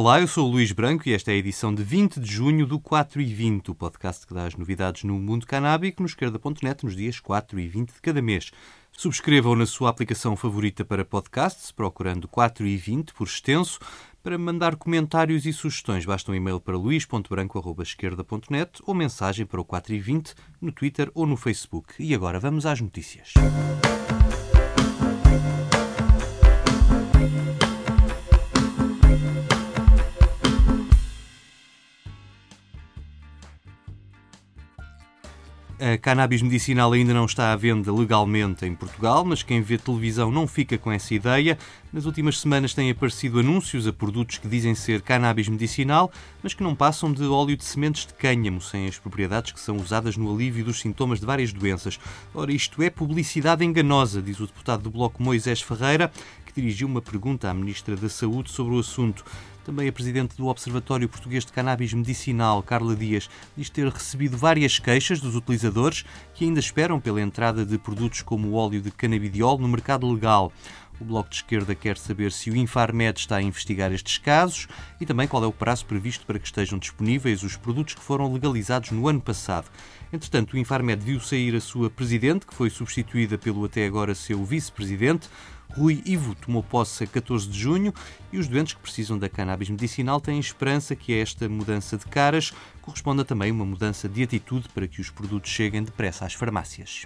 Olá, eu sou o Luís Branco e esta é a edição de 20 de junho do 4 e 20, o podcast que dá as novidades no mundo canábico no esquerda.net nos dias 4 e 20 de cada mês. Subscrevam na sua aplicação favorita para podcasts, procurando 4 e 20 por extenso. Para mandar comentários e sugestões, basta um e-mail para luís.branco.esquerda.net ou mensagem para o 4 e 20 no Twitter ou no Facebook. E agora vamos às notícias. A cannabis medicinal ainda não está à venda legalmente em Portugal, mas quem vê televisão não fica com essa ideia. Nas últimas semanas têm aparecido anúncios a produtos que dizem ser cannabis medicinal, mas que não passam de óleo de sementes de cânhamo, sem as propriedades que são usadas no alívio dos sintomas de várias doenças. Ora, isto é publicidade enganosa, diz o deputado do Bloco Moisés Ferreira, que dirigiu uma pergunta à Ministra da Saúde sobre o assunto. Também a presidente do Observatório Português de Cannabis Medicinal, Carla Dias, diz ter recebido várias queixas dos utilizadores que ainda esperam pela entrada de produtos como o óleo de canabidiol no mercado legal. O Bloco de Esquerda quer saber se o Infarmed está a investigar estes casos e também qual é o prazo previsto para que estejam disponíveis os produtos que foram legalizados no ano passado. Entretanto, o Infarmed viu sair a sua presidente, que foi substituída pelo até agora seu vice-presidente. Rui Ivo tomou posse a 14 de junho e os doentes que precisam da cannabis medicinal têm esperança que esta mudança de caras corresponda também a uma mudança de atitude para que os produtos cheguem depressa às farmácias.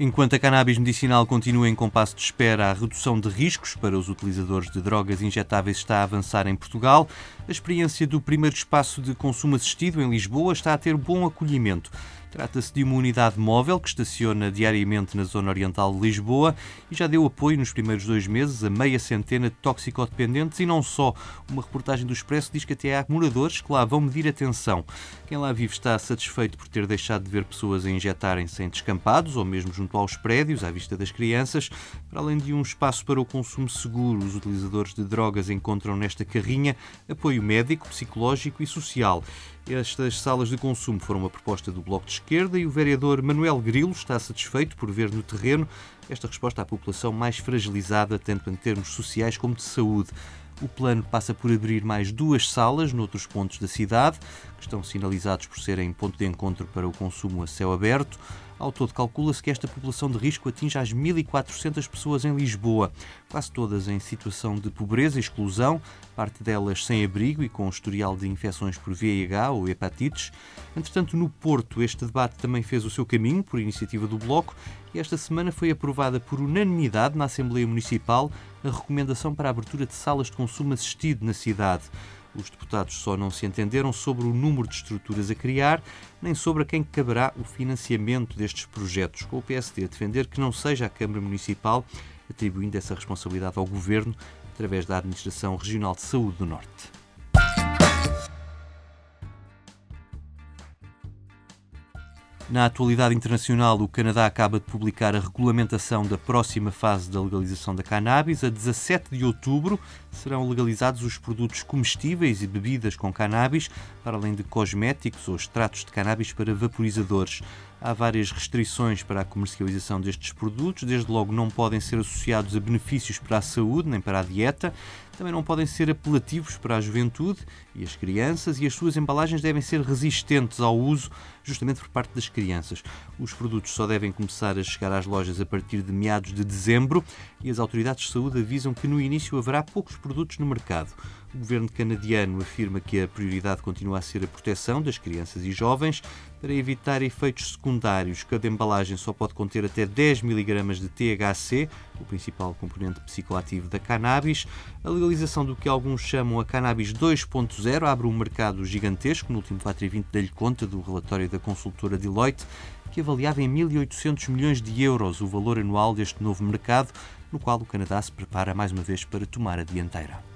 Enquanto a cannabis medicinal continua em compasso de espera, a redução de riscos para os utilizadores de drogas injetáveis está a avançar em Portugal. A experiência do primeiro espaço de consumo assistido em Lisboa está a ter bom acolhimento. Trata-se de uma unidade móvel que estaciona diariamente na zona oriental de Lisboa e já deu apoio nos primeiros dois meses a meia centena de toxicodependentes e não só. Uma reportagem do Expresso diz que até há moradores que lá vão medir atenção. Quem lá vive está satisfeito por ter deixado de ver pessoas a injetarem-se em descampados ou mesmo junto aos prédios, à vista das crianças. Para além de um espaço para o consumo seguro, os utilizadores de drogas encontram nesta carrinha apoio médico, psicológico e social. Estas salas de consumo foram uma proposta do Bloco de Esquerda e o vereador Manuel Grilo está satisfeito por ver no terreno esta resposta à população mais fragilizada, tanto em termos sociais como de saúde. O plano passa por abrir mais duas salas noutros pontos da cidade, que estão sinalizados por serem ponto de encontro para o consumo a céu aberto. Ao todo, calcula-se que esta população de risco atinge as 1.400 pessoas em Lisboa, quase todas em situação de pobreza e exclusão, parte delas sem abrigo e com historial de infecções por VIH ou hepatites. Entretanto, no Porto, este debate também fez o seu caminho, por iniciativa do Bloco, e esta semana foi aprovada por unanimidade na Assembleia Municipal a recomendação para a abertura de salas de consumo assistido na cidade. Os deputados só não se entenderam sobre o número de estruturas a criar, nem sobre a quem caberá o financiamento destes projetos, com o PSD a defender que não seja a Câmara Municipal, atribuindo essa responsabilidade ao Governo através da Administração Regional de Saúde do Norte. Na atualidade internacional, o Canadá acaba de publicar a regulamentação da próxima fase da legalização da cannabis. A 17 de outubro serão legalizados os produtos comestíveis e bebidas com cannabis, para além de cosméticos ou extratos de cannabis para vaporizadores. Há várias restrições para a comercialização destes produtos, desde logo não podem ser associados a benefícios para a saúde nem para a dieta, também não podem ser apelativos para a juventude e as crianças, e as suas embalagens devem ser resistentes ao uso, justamente por parte das crianças. Os produtos só devem começar a chegar às lojas a partir de meados de dezembro e as autoridades de saúde avisam que no início haverá poucos produtos no mercado. O governo canadiano afirma que a prioridade continua a ser a proteção das crianças e jovens. Para evitar efeitos secundários, cada embalagem só pode conter até 10 mg de THC, o principal componente psicoativo da cannabis. A legalização do que alguns chamam a cannabis 2.0 abre um mercado gigantesco. No último 4 e 20 dei-lhe conta do relatório da consultora Deloitte, que avaliava em 1.800 milhões de euros o valor anual deste novo mercado, no qual o Canadá se prepara mais uma vez para tomar a dianteira.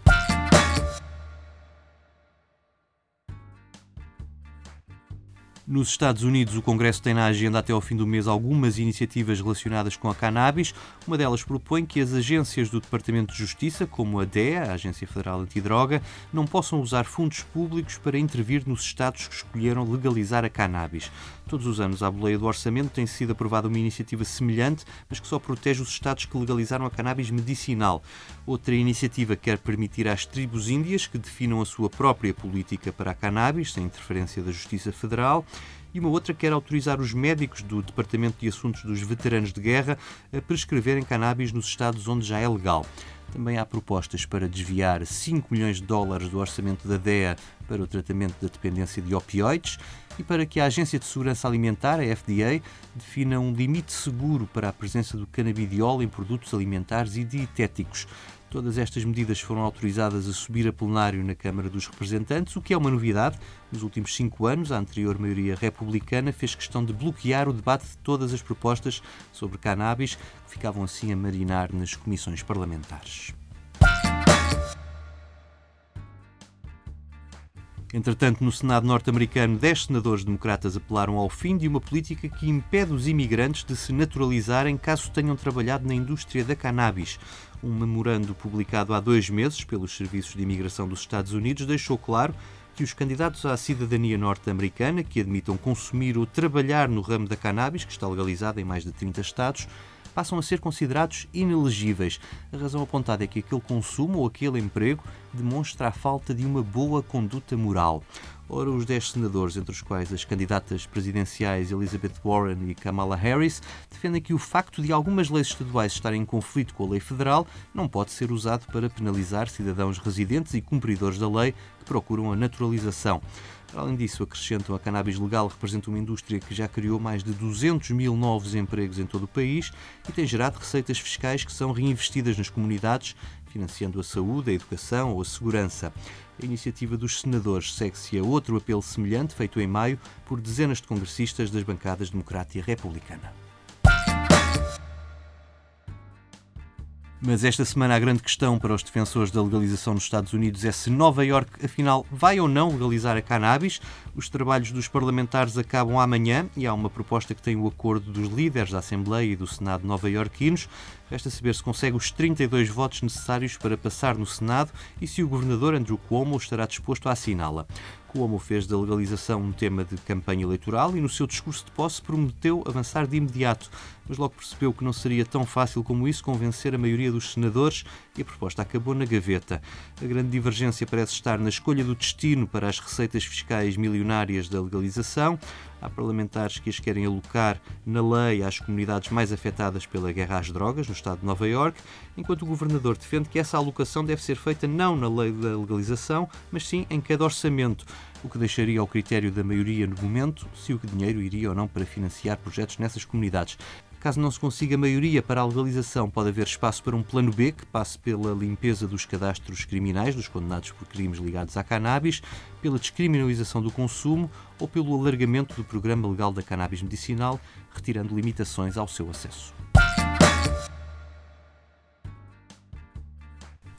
Nos Estados Unidos, o Congresso tem na agenda até ao fim do mês algumas iniciativas relacionadas com a cannabis. Uma delas propõe que as agências do Departamento de Justiça, como a DEA, a Agência Federal Antidroga, não possam usar fundos públicos para intervir nos estados que escolheram legalizar a cannabis. Todos os anos, à boleia do orçamento, tem sido aprovada uma iniciativa semelhante, mas que só protege os Estados que legalizaram a cannabis medicinal. Outra iniciativa quer permitir às tribos índias que definam a sua própria política para a cannabis, sem interferência da Justiça Federal e uma outra quer autorizar os médicos do Departamento de Assuntos dos Veteranos de Guerra a prescreverem cannabis nos estados onde já é legal. Também há propostas para desviar 5 milhões de dólares do orçamento da DEA para o tratamento da dependência de opioides e para que a Agência de Segurança Alimentar, a FDA, defina um limite seguro para a presença do canabidiol em produtos alimentares e dietéticos. Todas estas medidas foram autorizadas a subir a plenário na Câmara dos Representantes, o que é uma novidade. Nos últimos cinco anos, a anterior maioria republicana fez questão de bloquear o debate de todas as propostas sobre cannabis, que ficavam assim a marinar nas comissões parlamentares. Entretanto, no Senado norte-americano, 10 senadores democratas apelaram ao fim de uma política que impede os imigrantes de se naturalizarem caso tenham trabalhado na indústria da cannabis. Um memorando publicado há dois meses pelos Serviços de Imigração dos Estados Unidos deixou claro que os candidatos à cidadania norte-americana que admitam consumir ou trabalhar no ramo da cannabis, que está legalizada em mais de 30 estados, passam a ser considerados inelegíveis. A razão apontada é que aquele consumo ou aquele emprego demonstra a falta de uma boa conduta moral. Ora, os 10 senadores, entre os quais as candidatas presidenciais Elizabeth Warren e Kamala Harris, defendem que o facto de algumas leis estaduais estarem em conflito com a lei federal não pode ser usado para penalizar cidadãos residentes e cumpridores da lei que procuram a naturalização. Além disso, acrescentam a cannabis legal representa uma indústria que já criou mais de 200 mil novos empregos em todo o país e tem gerado receitas fiscais que são reinvestidas nas comunidades, financiando a saúde, a educação ou a segurança. A iniciativa dos senadores segue-se a outro apelo semelhante feito em maio por dezenas de congressistas das bancadas democrata e republicana. Mas esta semana a grande questão para os defensores da legalização nos Estados Unidos é se Nova York, afinal, vai ou não legalizar a cannabis. Os trabalhos dos parlamentares acabam amanhã e há uma proposta que tem o acordo dos líderes da Assembleia e do Senado nova-iorquinos. Resta saber se consegue os 32 votos necessários para passar no Senado e se o governador Andrew Cuomo estará disposto a assiná-la. Cuomo fez da legalização um tema de campanha eleitoral e no seu discurso de posse prometeu avançar de imediato, mas logo percebeu que não seria tão fácil como isso convencer a maioria dos senadores e a proposta acabou na gaveta. A grande divergência parece estar na escolha do destino para as receitas fiscais milionárias da legalização. Há parlamentares que as querem alocar na lei às comunidades mais afetadas pela guerra às drogas, no estado de Nova York, enquanto o governador defende que essa alocação deve ser feita não na lei da legalização, mas sim em cada orçamento, o que deixaria ao critério da maioria no momento se o dinheiro iria ou não para financiar projetos nessas comunidades. Caso não se consiga maioria para a legalização, pode haver espaço para um plano B que passe pela limpeza dos cadastros criminais dos condenados por crimes ligados à cannabis, pela descriminalização do consumo ou pelo alargamento do programa legal da cannabis medicinal, retirando limitações ao seu acesso.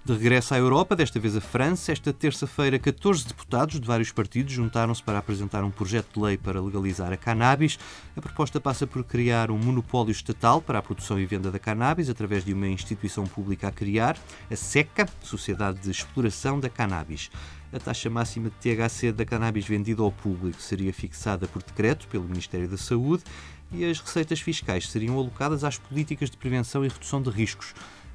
De regresso à Europa, desta vez a França, esta terça-feira 14 deputados de vários partidos juntaram-se para apresentar um projeto de lei para legalizar a cannabis. A proposta passa por criar um monopólio estatal para a produção e venda da cannabis através de uma instituição pública a criar, a SECA, Sociedade de Exploração da Cannabis. A taxa máxima de THC da cannabis vendida ao público seria fixada por decreto pelo Ministério da Saúde e as receitas fiscais seriam alocadas às políticas de prevenção e redução de riscos.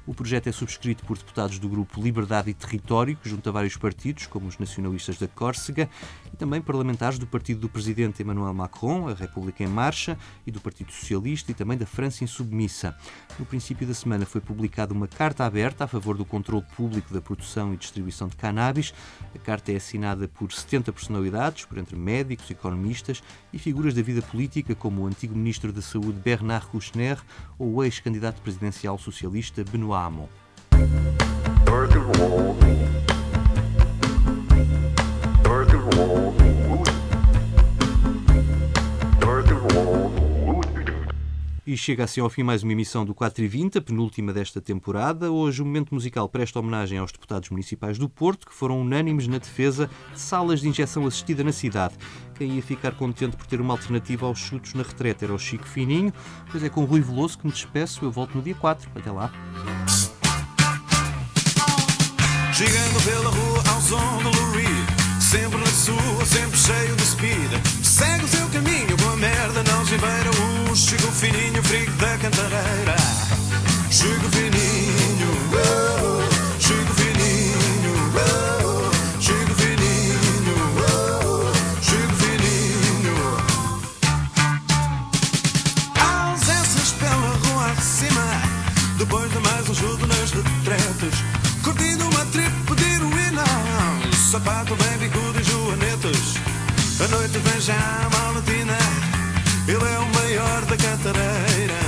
O projeto é subscrito por deputados do grupo Liberdade e Território, que junta vários partidos, como os nacionalistas da Córcega, e também parlamentares do partido do presidente Emmanuel Macron, a República em Marcha, e do Partido Socialista e também da França Insubmissa. No princípio da semana foi publicada uma carta aberta a favor do controle público da produção e distribuição de cannabis. A carta é assinada por 70 personalidades, por entre médicos, economistas e figuras da vida política, como o antigo ministro da Saúde Bernard Kouchner ou o ex-candidato presidencial socialista Benoît amo. Earth and E chega assim ao fim mais uma emissão do 4 e 20, a penúltima desta temporada. Hoje o momento musical presta homenagem aos deputados municipais do Porto, que foram unânimes na defesa de salas de injeção assistida na cidade. Quem ia ficar contente por ter uma alternativa aos chutos na retreta era o Chico Fininho, pois é com o Rui Veloso que me despeço. Eu volto no dia 4. Até lá. Chegando pela rua ao som do Sempre na sua, sempre cheio de speed Segue o seu caminho, boa merda abrigo da cantareira. Chego fininho, oh, chego fininho, oh, chego fininho, oh, chego fininho. Ausências pela rua acima, depois de mais um chudo nas retretes. Curtindo uma trip de heroína, sapato bem bicudo e joanetes. A noite vem já é o maior da cantareira.